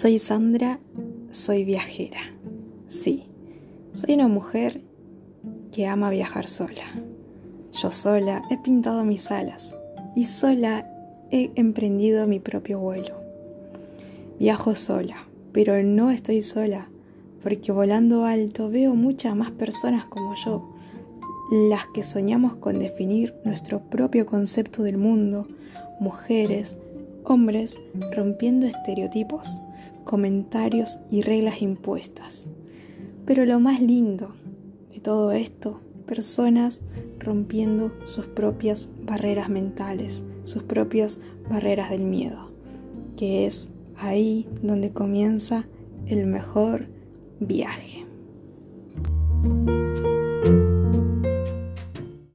Soy Sandra, soy viajera. Sí, soy una mujer que ama viajar sola. Yo sola he pintado mis alas y sola he emprendido mi propio vuelo. Viajo sola, pero no estoy sola, porque volando alto veo muchas más personas como yo, las que soñamos con definir nuestro propio concepto del mundo, mujeres, hombres, rompiendo estereotipos comentarios y reglas impuestas. Pero lo más lindo de todo esto, personas rompiendo sus propias barreras mentales, sus propias barreras del miedo, que es ahí donde comienza el mejor viaje.